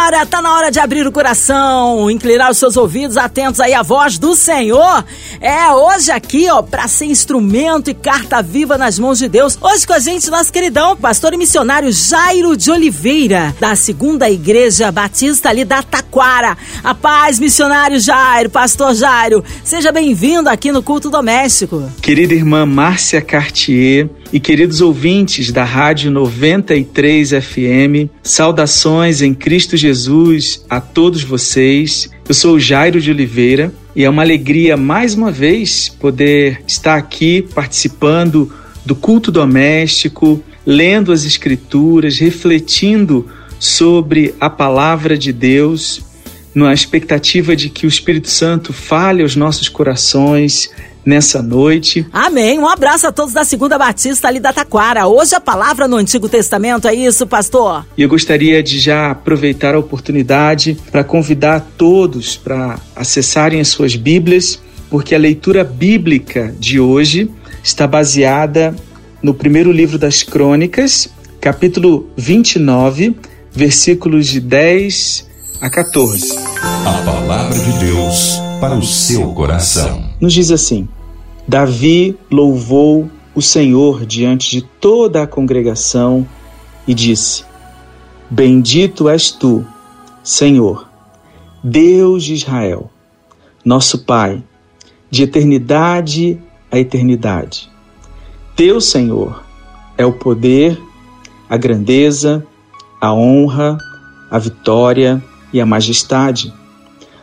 hora, tá na hora de abrir o coração, inclinar os seus ouvidos atentos aí à voz do Senhor. É hoje aqui, ó, para ser instrumento e carta viva nas mãos de Deus. Hoje com a gente, nosso queridão, pastor e missionário Jairo de Oliveira, da Segunda Igreja Batista ali da Taquara. A paz, missionário Jairo, pastor Jairo. Seja bem-vindo aqui no Culto Doméstico. Querida irmã Márcia Cartier, e queridos ouvintes da Rádio 93 FM, saudações em Cristo Jesus a todos vocês. Eu sou Jairo de Oliveira e é uma alegria mais uma vez poder estar aqui participando do culto doméstico, lendo as Escrituras, refletindo sobre a palavra de Deus, na expectativa de que o Espírito Santo fale aos nossos corações, nessa noite. Amém. Um abraço a todos da Segunda Batista ali da Taquara. Hoje a palavra no Antigo Testamento, é isso, pastor? E eu gostaria de já aproveitar a oportunidade para convidar todos para acessarem as suas Bíblias, porque a leitura bíblica de hoje está baseada no primeiro livro das Crônicas, capítulo 29, versículos de 10 a 14. A palavra de Deus para o seu coração. Nos diz assim: Davi louvou o Senhor diante de toda a congregação e disse: Bendito és tu, Senhor, Deus de Israel, nosso Pai, de eternidade a eternidade. Teu, Senhor, é o poder, a grandeza, a honra, a vitória e a majestade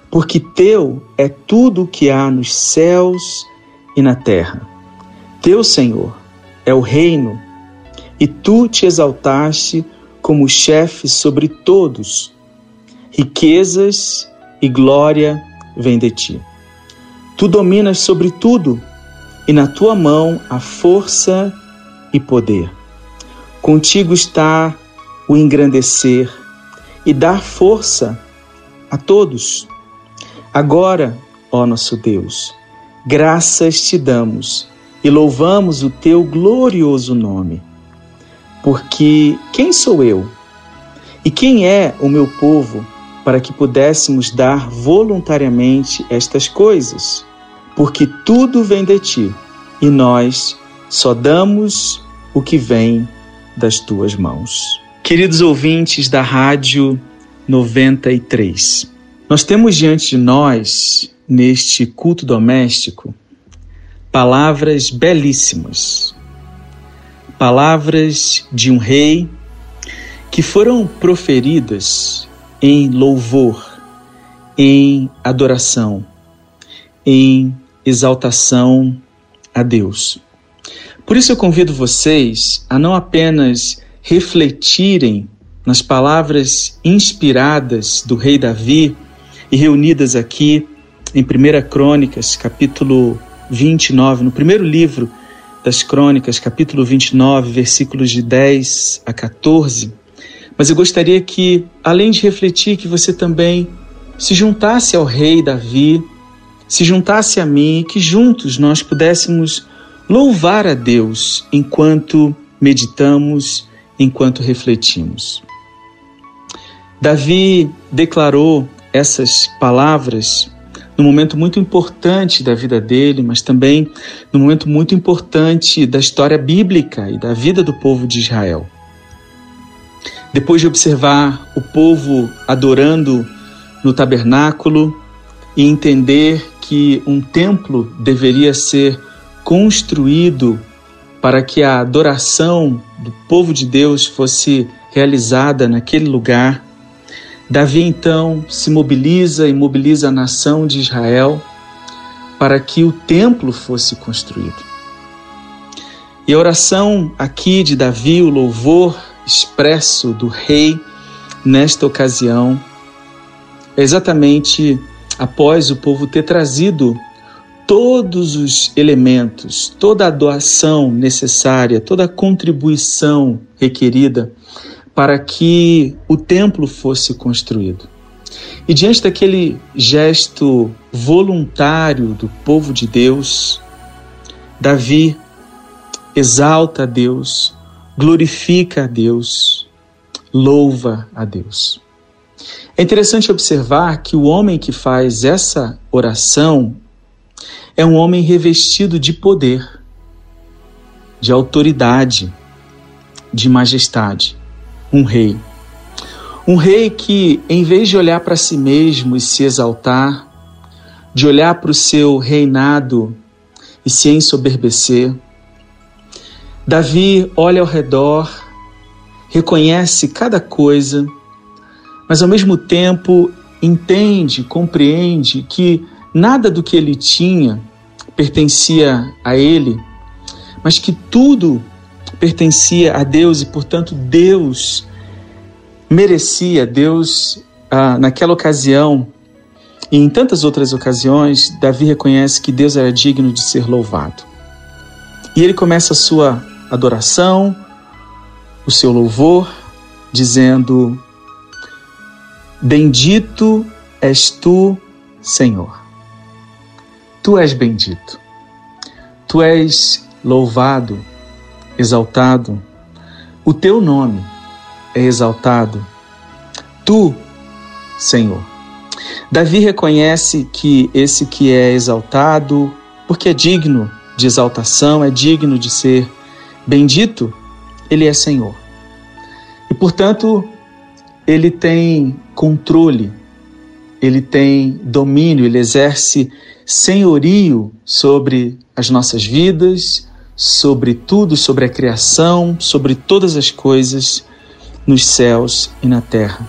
porque teu é tudo o que há nos céus e na terra. Teu, Senhor, é o reino, e tu te exaltaste como chefe sobre todos. Riquezas e glória vêm de ti. Tu dominas sobre tudo, e na tua mão há força e poder. Contigo está o engrandecer e dar força a todos. Agora, ó nosso Deus, graças te damos e louvamos o teu glorioso nome. Porque quem sou eu? E quem é o meu povo para que pudéssemos dar voluntariamente estas coisas? Porque tudo vem de ti e nós só damos o que vem das tuas mãos. Queridos ouvintes da Rádio 93, nós temos diante de nós, neste culto doméstico, palavras belíssimas, palavras de um rei que foram proferidas em louvor, em adoração, em exaltação a Deus. Por isso eu convido vocês a não apenas refletirem nas palavras inspiradas do rei Davi e reunidas aqui em 1 Crônicas, capítulo 29, no primeiro livro das Crônicas, capítulo 29, versículos de 10 a 14. Mas eu gostaria que, além de refletir, que você também se juntasse ao rei Davi, se juntasse a mim que juntos nós pudéssemos louvar a Deus enquanto meditamos, enquanto refletimos. Davi declarou essas palavras num momento muito importante da vida dele, mas também num momento muito importante da história bíblica e da vida do povo de Israel. Depois de observar o povo adorando no tabernáculo e entender que um templo deveria ser construído para que a adoração do povo de Deus fosse realizada naquele lugar, Davi então se mobiliza e mobiliza a nação de Israel para que o templo fosse construído. E a oração aqui de Davi, o louvor expresso do rei nesta ocasião, é exatamente após o povo ter trazido todos os elementos, toda a doação necessária, toda a contribuição requerida para que o templo fosse construído. E diante daquele gesto voluntário do povo de Deus, Davi exalta a Deus, glorifica a Deus, louva a Deus. É interessante observar que o homem que faz essa oração é um homem revestido de poder, de autoridade, de majestade, um rei. Um rei que, em vez de olhar para si mesmo e se exaltar, de olhar para o seu reinado e se ensoberbecer, Davi olha ao redor, reconhece cada coisa, mas ao mesmo tempo entende, compreende que nada do que ele tinha pertencia a ele, mas que tudo pertencia a Deus e, portanto, Deus merecia, Deus, ah, naquela ocasião e em tantas outras ocasiões, Davi reconhece que Deus era digno de ser louvado. E ele começa a sua adoração, o seu louvor, dizendo: Bendito és tu, Senhor. Tu és bendito. Tu és louvado, exaltado. O teu nome é exaltado. Tu, Senhor. Davi reconhece que esse que é exaltado, porque é digno de exaltação, é digno de ser bendito, ele é Senhor. E portanto, ele tem controle, ele tem domínio, ele exerce senhorio sobre as nossas vidas, sobre tudo, sobre a criação, sobre todas as coisas nos céus e na terra.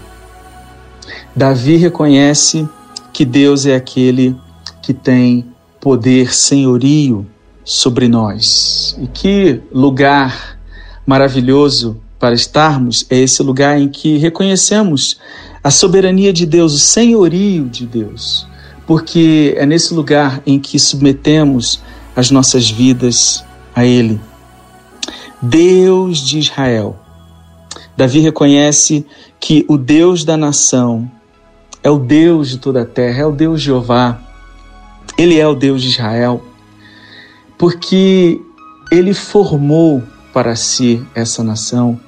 Davi reconhece que Deus é aquele que tem poder senhorio sobre nós. E que lugar maravilhoso para estarmos é esse lugar em que reconhecemos a soberania de Deus, o senhorio de Deus, porque é nesse lugar em que submetemos as nossas vidas a Ele. Deus de Israel Davi reconhece que o Deus da nação é o Deus de toda a terra, é o Deus Jeová. Ele é o Deus de Israel, porque ele formou para si essa nação.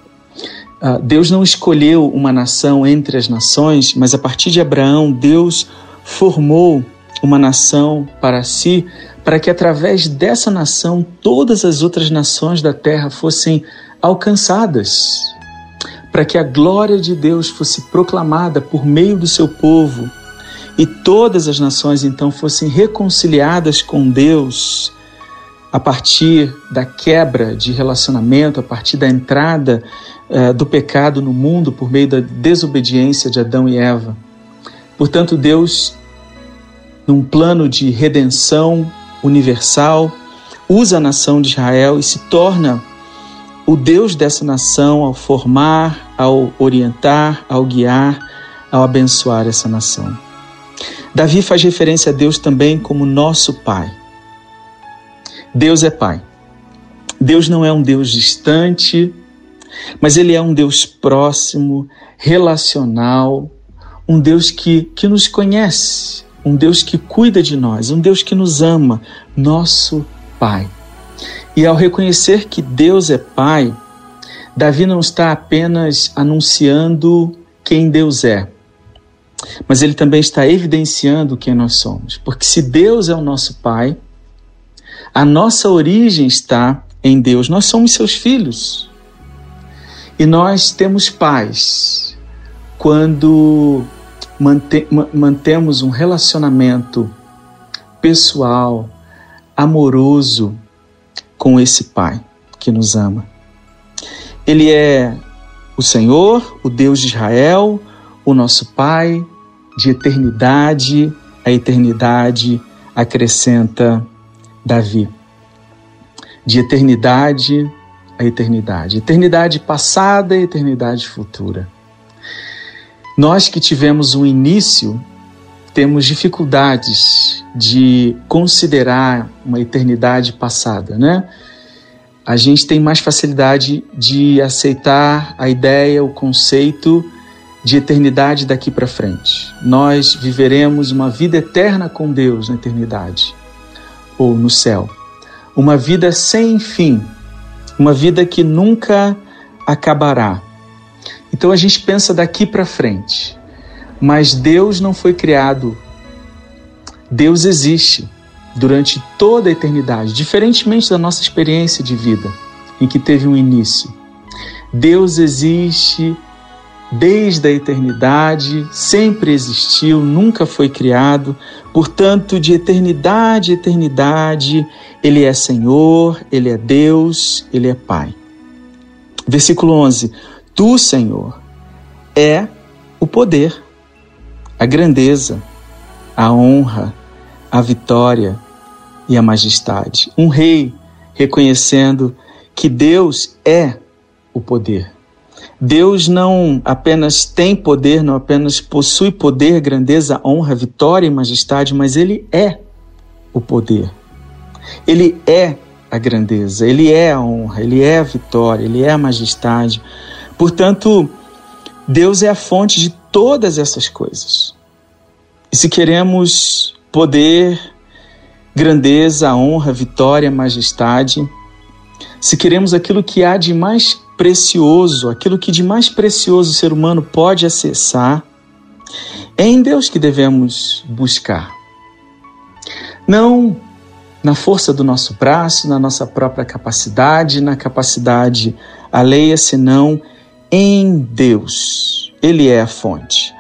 Ah, Deus não escolheu uma nação entre as nações, mas a partir de Abraão, Deus formou uma nação para si, para que através dessa nação todas as outras nações da terra fossem alcançadas para que a glória de Deus fosse proclamada por meio do seu povo e todas as nações então fossem reconciliadas com Deus a partir da quebra de relacionamento, a partir da entrada uh, do pecado no mundo por meio da desobediência de Adão e Eva. Portanto, Deus, num plano de redenção universal, usa a nação de Israel e se torna o Deus dessa nação ao formar, ao orientar, ao guiar, ao abençoar essa nação. Davi faz referência a Deus também como nosso Pai. Deus é Pai. Deus não é um Deus distante, mas Ele é um Deus próximo, relacional, um Deus que, que nos conhece, um Deus que cuida de nós, um Deus que nos ama, nosso Pai. E ao reconhecer que Deus é Pai, Davi não está apenas anunciando quem Deus é, mas ele também está evidenciando quem nós somos. Porque se Deus é o nosso Pai, a nossa origem está em Deus, nós somos seus filhos. E nós temos paz quando mantemos um relacionamento pessoal, amoroso, com esse Pai que nos ama. Ele é o Senhor, o Deus de Israel, o nosso Pai de eternidade a eternidade, acrescenta Davi. De eternidade a eternidade, eternidade passada e eternidade futura. Nós que tivemos um início temos dificuldades de considerar uma eternidade passada, né? A gente tem mais facilidade de aceitar a ideia, o conceito de eternidade daqui para frente. Nós viveremos uma vida eterna com Deus na eternidade ou no céu. Uma vida sem fim, uma vida que nunca acabará. Então a gente pensa daqui para frente. Mas Deus não foi criado. Deus existe durante toda a eternidade, diferentemente da nossa experiência de vida, em que teve um início. Deus existe desde a eternidade, sempre existiu, nunca foi criado, portanto, de eternidade a eternidade, Ele é Senhor, Ele é Deus, Ele é Pai. Versículo 11: Tu, Senhor, é o poder, a grandeza, a honra, a vitória e a majestade. Um rei reconhecendo que Deus é o poder. Deus não apenas tem poder, não apenas possui poder, grandeza, honra, vitória e majestade, mas Ele é o poder. Ele é a grandeza, Ele é a honra, Ele é a vitória, Ele é a majestade. Portanto, Deus é a fonte de todas essas coisas. E se queremos poder, grandeza, honra, vitória, majestade, se queremos aquilo que há de mais precioso, aquilo que de mais precioso o ser humano pode acessar, é em Deus que devemos buscar. Não na força do nosso braço, na nossa própria capacidade, na capacidade alheia, senão em Deus. Ele é a fonte.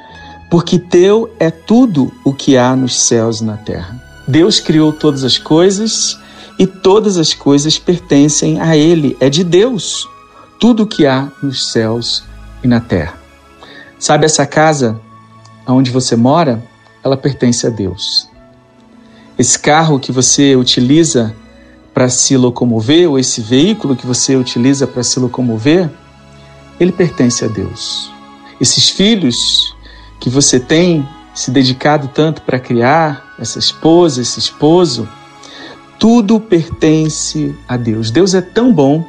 Porque teu é tudo o que há nos céus e na terra. Deus criou todas as coisas e todas as coisas pertencem a Ele, é de Deus tudo o que há nos céus e na terra. Sabe essa casa onde você mora? Ela pertence a Deus. Esse carro que você utiliza para se locomover, ou esse veículo que você utiliza para se locomover, ele pertence a Deus. Esses filhos que você tem se dedicado tanto para criar, essa esposa, esse esposo, tudo pertence a Deus. Deus é tão bom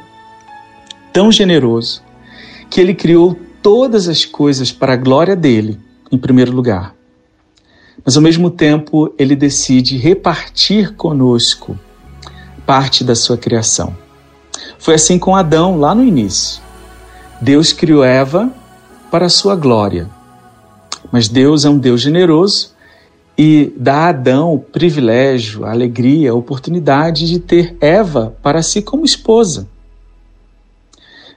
tão generoso que ele criou todas as coisas para a glória dele, em primeiro lugar. Mas ao mesmo tempo, ele decide repartir conosco parte da sua criação. Foi assim com Adão lá no início. Deus criou Eva para a sua glória. Mas Deus é um Deus generoso e dá a Adão o privilégio, a alegria, a oportunidade de ter Eva para si como esposa.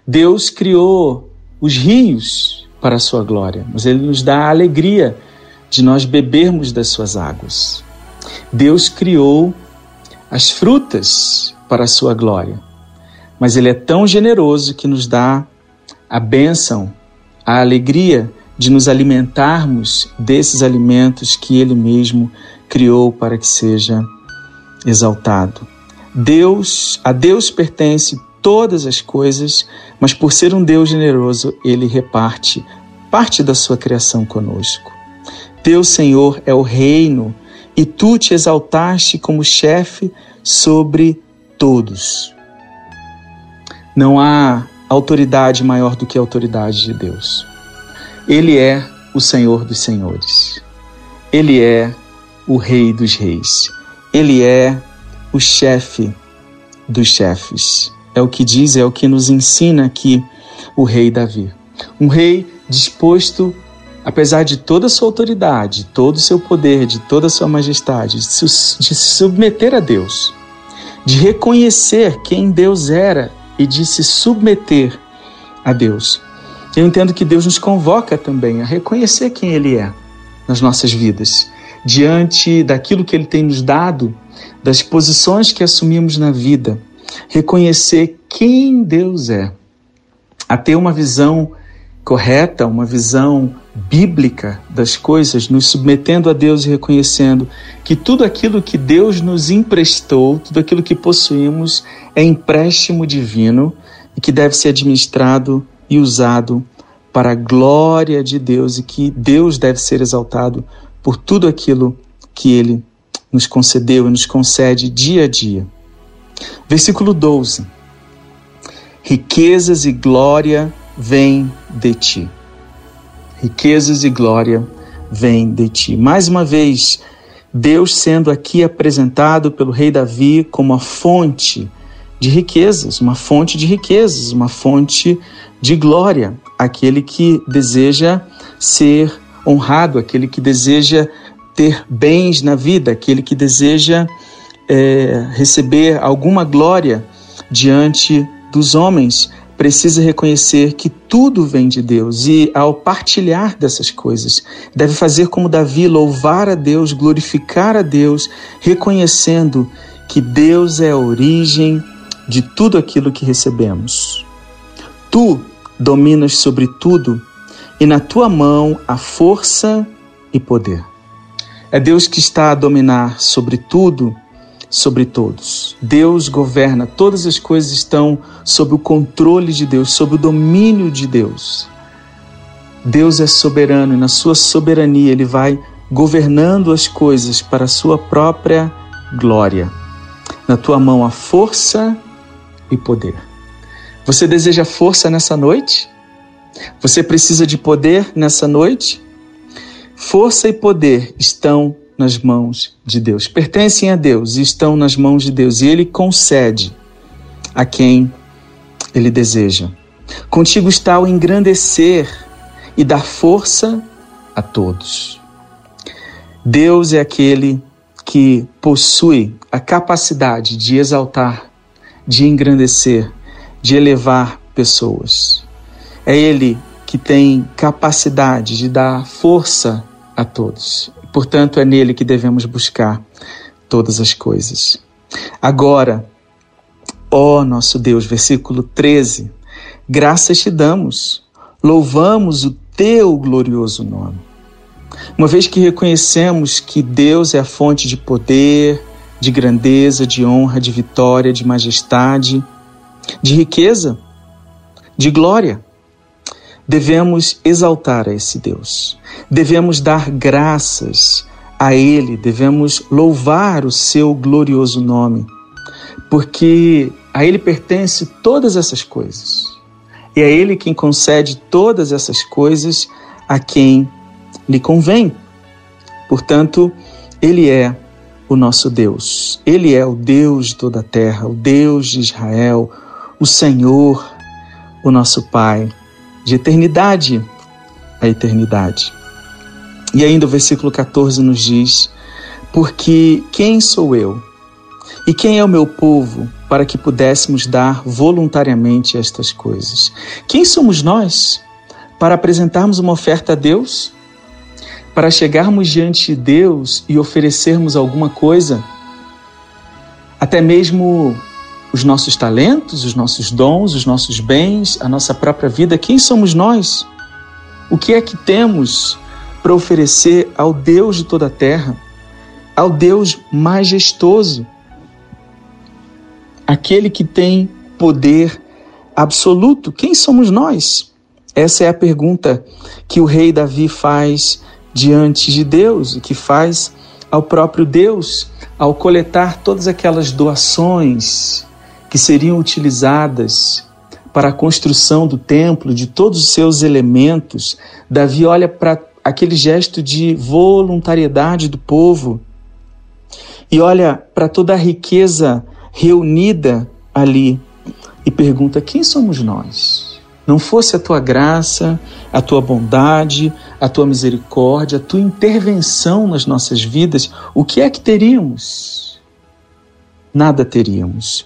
Deus criou os rios para a sua glória, mas Ele nos dá a alegria de nós bebermos das suas águas. Deus criou as frutas para a sua glória, mas Ele é tão generoso que nos dá a bênção, a alegria de nos alimentarmos desses alimentos que Ele mesmo criou para que seja exaltado. Deus, a Deus pertence todas as coisas, mas por ser um Deus generoso, ele reparte parte da sua criação conosco. Deus, Senhor, é o reino e tu te exaltaste como chefe sobre todos. Não há autoridade maior do que a autoridade de Deus. Ele é o Senhor dos senhores. Ele é o Rei dos reis. Ele é o chefe dos chefes. É o que diz, é o que nos ensina aqui o rei Davi. Um rei disposto, apesar de toda a sua autoridade, todo o seu poder, de toda a sua majestade, de se submeter a Deus, de reconhecer quem Deus era e de se submeter a Deus. Eu entendo que Deus nos convoca também a reconhecer quem Ele é nas nossas vidas, diante daquilo que Ele tem nos dado, das posições que assumimos na vida reconhecer quem Deus é, a ter uma visão correta, uma visão bíblica das coisas, nos submetendo a Deus e reconhecendo que tudo aquilo que Deus nos emprestou, tudo aquilo que possuímos é empréstimo divino e que deve ser administrado e usado para a glória de Deus e que Deus deve ser exaltado por tudo aquilo que ele nos concedeu e nos concede dia a dia. Versículo 12: Riquezas e glória vêm de ti. Riquezas e glória vêm de ti. Mais uma vez, Deus sendo aqui apresentado pelo rei Davi como a fonte de riquezas, uma fonte de riquezas, uma fonte de glória, aquele que deseja ser honrado, aquele que deseja ter bens na vida, aquele que deseja é, receber alguma glória diante dos homens, precisa reconhecer que tudo vem de Deus e, ao partilhar dessas coisas, deve fazer como Davi, louvar a Deus, glorificar a Deus, reconhecendo que Deus é a origem de tudo aquilo que recebemos. Tu dominas sobre tudo e na tua mão há força e poder. É Deus que está a dominar sobre tudo, sobre todos. Deus governa, todas as coisas estão sob o controle de Deus, sob o domínio de Deus. Deus é soberano e na sua soberania ele vai governando as coisas para a sua própria glória. Na tua mão há força e poder. Você deseja força nessa noite? Você precisa de poder nessa noite? Força e poder estão nas mãos de Deus, pertencem a Deus e estão nas mãos de Deus, e Ele concede a quem Ele deseja. Contigo está o engrandecer e dar força a todos. Deus é aquele que possui a capacidade de exaltar, de engrandecer, de elevar pessoas. É Ele que tem capacidade de dar força a todos. Portanto, é nele que devemos buscar todas as coisas. Agora, ó nosso Deus, versículo 13: graças te damos, louvamos o teu glorioso nome. Uma vez que reconhecemos que Deus é a fonte de poder, de grandeza, de honra, de vitória, de majestade, de riqueza, de glória devemos exaltar a esse Deus, devemos dar graças a Ele, devemos louvar o seu glorioso nome, porque a Ele pertence todas essas coisas. E é Ele quem concede todas essas coisas a quem lhe convém. Portanto, Ele é o nosso Deus. Ele é o Deus de toda a terra, o Deus de Israel, o Senhor, o nosso Pai de eternidade a eternidade. E ainda o versículo 14 nos diz: Porque quem sou eu e quem é o meu povo para que pudéssemos dar voluntariamente estas coisas? Quem somos nós para apresentarmos uma oferta a Deus? Para chegarmos diante de Deus e oferecermos alguma coisa? Até mesmo os nossos talentos, os nossos dons, os nossos bens, a nossa própria vida. Quem somos nós? O que é que temos para oferecer ao Deus de toda a terra, ao Deus majestoso, aquele que tem poder absoluto? Quem somos nós? Essa é a pergunta que o rei Davi faz diante de Deus e que faz ao próprio Deus ao coletar todas aquelas doações que seriam utilizadas para a construção do templo, de todos os seus elementos, Davi olha para aquele gesto de voluntariedade do povo e olha para toda a riqueza reunida ali e pergunta: quem somos nós? Não fosse a tua graça, a tua bondade, a tua misericórdia, a tua intervenção nas nossas vidas, o que é que teríamos? Nada teríamos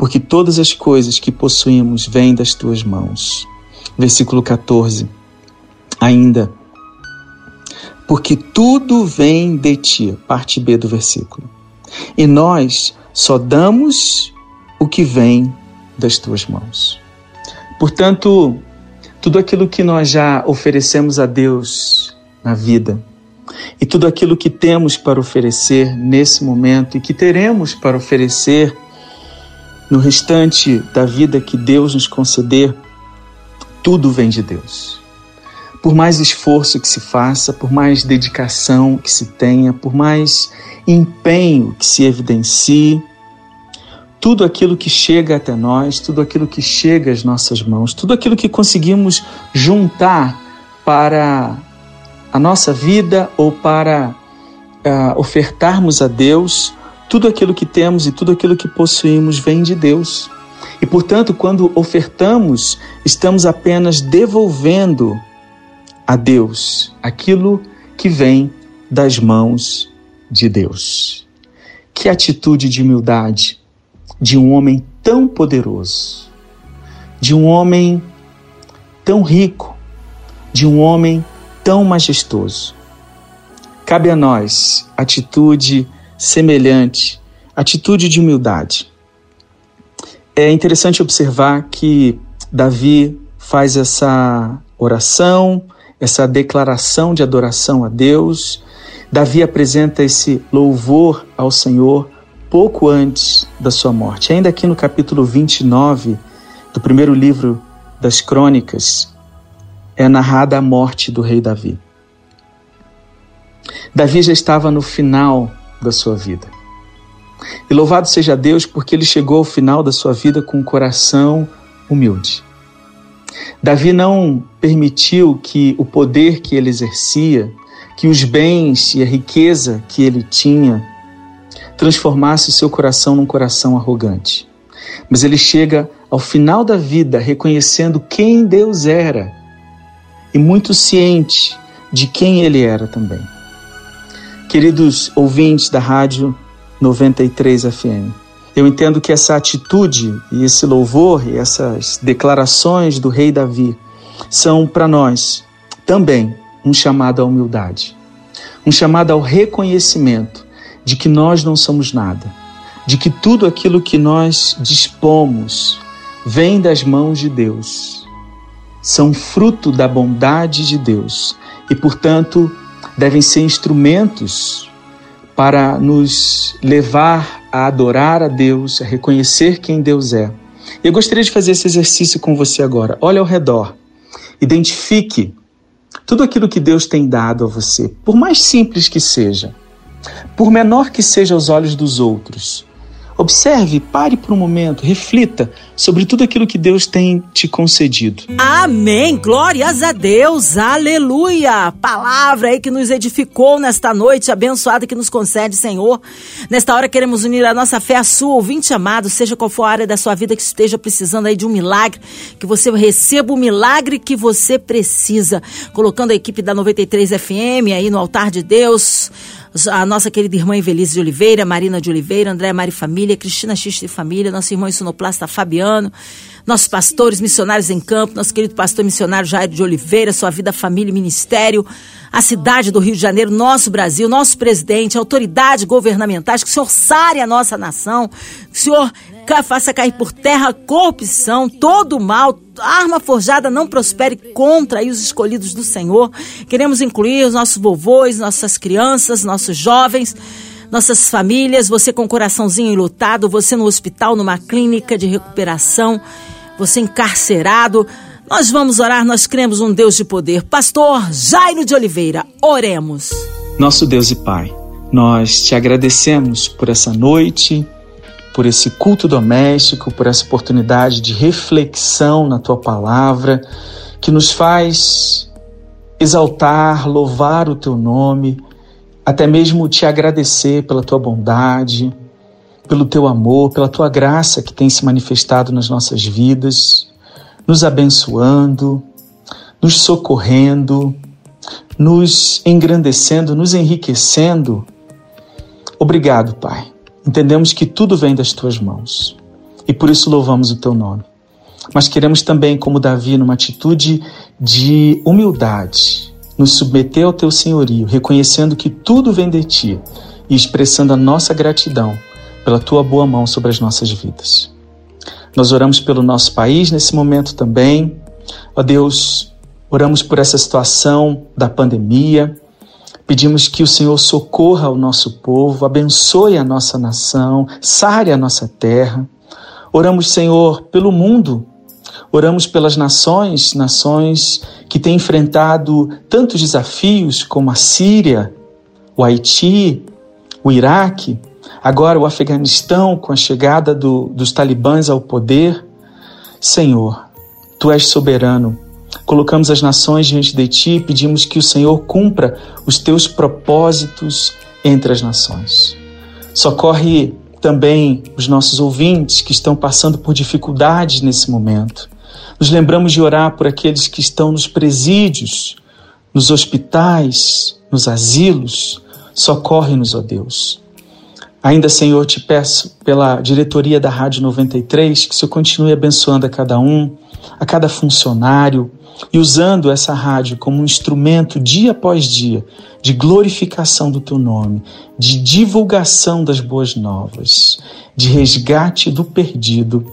porque todas as coisas que possuímos vêm das tuas mãos. Versículo 14. Ainda. Porque tudo vem de ti. Parte B do versículo. E nós só damos o que vem das tuas mãos. Portanto, tudo aquilo que nós já oferecemos a Deus na vida, e tudo aquilo que temos para oferecer nesse momento e que teremos para oferecer no restante da vida que Deus nos conceder, tudo vem de Deus. Por mais esforço que se faça, por mais dedicação que se tenha, por mais empenho que se evidencie, tudo aquilo que chega até nós, tudo aquilo que chega às nossas mãos, tudo aquilo que conseguimos juntar para a nossa vida ou para uh, ofertarmos a Deus, tudo aquilo que temos e tudo aquilo que possuímos vem de Deus. E, portanto, quando ofertamos, estamos apenas devolvendo a Deus aquilo que vem das mãos de Deus. Que atitude de humildade de um homem tão poderoso, de um homem tão rico, de um homem tão majestoso. Cabe a nós atitude semelhante, atitude de humildade. É interessante observar que Davi faz essa oração, essa declaração de adoração a Deus. Davi apresenta esse louvor ao Senhor pouco antes da sua morte. Ainda aqui no capítulo 29 do primeiro livro das Crônicas, é narrada a morte do rei Davi. Davi já estava no final da sua vida. E louvado seja Deus porque ele chegou ao final da sua vida com um coração humilde. Davi não permitiu que o poder que ele exercia, que os bens e a riqueza que ele tinha, transformasse o seu coração num coração arrogante. Mas ele chega ao final da vida reconhecendo quem Deus era e muito ciente de quem ele era também. Queridos ouvintes da Rádio 93 FM, eu entendo que essa atitude e esse louvor e essas declarações do rei Davi são para nós também um chamado à humildade, um chamado ao reconhecimento de que nós não somos nada, de que tudo aquilo que nós dispomos vem das mãos de Deus, são fruto da bondade de Deus e, portanto, devem ser instrumentos para nos levar a adorar a Deus, a reconhecer quem Deus é. Eu gostaria de fazer esse exercício com você agora. Olhe ao redor, identifique tudo aquilo que Deus tem dado a você, por mais simples que seja, por menor que seja aos olhos dos outros. Observe, pare por um momento, reflita sobre tudo aquilo que Deus tem te concedido. Amém. Glórias a Deus. Aleluia. Palavra aí que nos edificou nesta noite abençoada que nos concede, Senhor. Nesta hora queremos unir a nossa fé à sua, ouvinte amado, seja qual for a área da sua vida que esteja precisando aí de um milagre, que você receba o milagre que você precisa. Colocando a equipe da 93 FM aí no altar de Deus a nossa querida irmã Evelise de Oliveira, Marina de Oliveira, André Mari Família, Cristina X de Família, nosso irmão sonoplasta Fabiano, nossos pastores missionários em campo, nosso querido pastor missionário Jair de Oliveira, sua vida, família e ministério, a cidade do Rio de Janeiro, nosso Brasil, nosso presidente, autoridades governamentais, que o Senhor sare a nossa nação, que o Senhor faça cair por terra a corrupção, todo o mal, arma forjada não prospere contra os escolhidos do Senhor. Queremos incluir os nossos vovôs, nossas crianças, nossos jovens, nossas famílias, você com o coraçãozinho enlutado, você no hospital, numa clínica de recuperação, você encarcerado. Nós vamos orar, nós cremos um Deus de poder. Pastor Jairo de Oliveira, oremos. Nosso Deus e Pai, nós te agradecemos por essa noite por esse culto doméstico, por essa oportunidade de reflexão na tua palavra, que nos faz exaltar, louvar o teu nome, até mesmo te agradecer pela tua bondade, pelo teu amor, pela tua graça que tem se manifestado nas nossas vidas, nos abençoando, nos socorrendo, nos engrandecendo, nos enriquecendo. Obrigado, Pai Entendemos que tudo vem das tuas mãos e por isso louvamos o teu nome. Mas queremos também, como Davi, numa atitude de humildade, nos submeter ao teu senhorio, reconhecendo que tudo vem de ti e expressando a nossa gratidão pela tua boa mão sobre as nossas vidas. Nós oramos pelo nosso país nesse momento também. Ó Deus, oramos por essa situação da pandemia, Pedimos que o Senhor socorra o nosso povo, abençoe a nossa nação, sare a nossa terra. Oramos, Senhor, pelo mundo. Oramos pelas nações, nações que têm enfrentado tantos desafios como a Síria, o Haiti, o Iraque, agora o Afeganistão com a chegada do, dos talibãs ao poder. Senhor, Tu és soberano colocamos as nações diante de ti e pedimos que o Senhor cumpra os teus propósitos entre as nações. Socorre também os nossos ouvintes que estão passando por dificuldades nesse momento. Nos lembramos de orar por aqueles que estão nos presídios, nos hospitais, nos asilos. Socorre-nos, ó Deus. Ainda, Senhor, te peço pela diretoria da Rádio 93 que o Senhor continue abençoando a cada um, a cada funcionário e usando essa rádio como um instrumento dia após dia de glorificação do teu nome, de divulgação das boas novas, de resgate do perdido,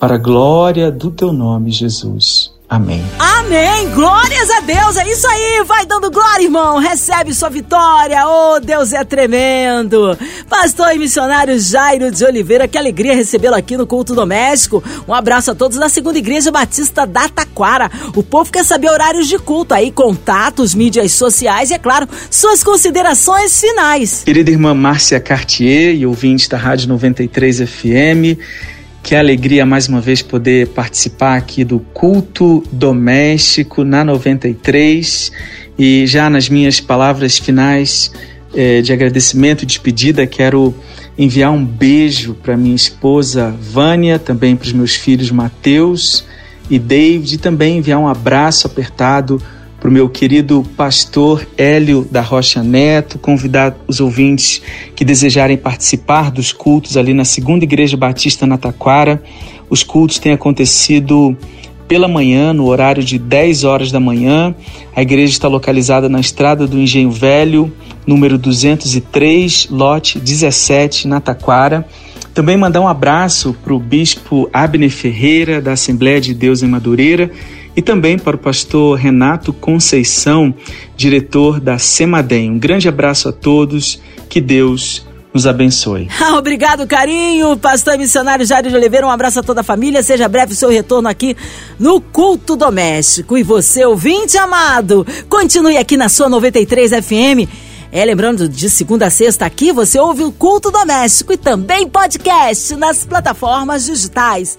para a glória do teu nome, Jesus. Amém. Amém. Glórias a Deus. É isso aí. Vai dando glória, irmão. Recebe sua vitória. Oh, Deus é tremendo. Pastor e missionário Jairo de Oliveira, que alegria recebê-lo aqui no culto doméstico. Um abraço a todos da Segunda Igreja Batista da Taquara. O povo quer saber horários de culto aí, contatos, mídias sociais e, é claro, suas considerações finais. Querida irmã Márcia Cartier e ouvinte da Rádio 93 FM. Que alegria mais uma vez poder participar aqui do culto doméstico na 93 e já nas minhas palavras finais eh, de agradecimento e despedida quero enviar um beijo para minha esposa Vânia, também para os meus filhos Mateus e David e também enviar um abraço apertado para o meu querido pastor Hélio da Rocha Neto, convidar os ouvintes que desejarem participar dos cultos ali na Segunda Igreja Batista na Taquara. Os cultos têm acontecido pela manhã, no horário de 10 horas da manhã. A igreja está localizada na Estrada do Engenho Velho, número 203, lote 17, na Taquara. Também mandar um abraço para o bispo Abner Ferreira, da Assembleia de Deus em Madureira, e também para o pastor Renato Conceição, diretor da Semadem. Um grande abraço a todos, que Deus nos abençoe. Obrigado, carinho, pastor missionário Jair de Oliveira. Um abraço a toda a família. Seja breve o seu retorno aqui no Culto Doméstico. E você, ouvinte amado, continue aqui na sua 93 FM. É, lembrando, de segunda a sexta aqui você ouve o Culto Doméstico e também podcast nas plataformas digitais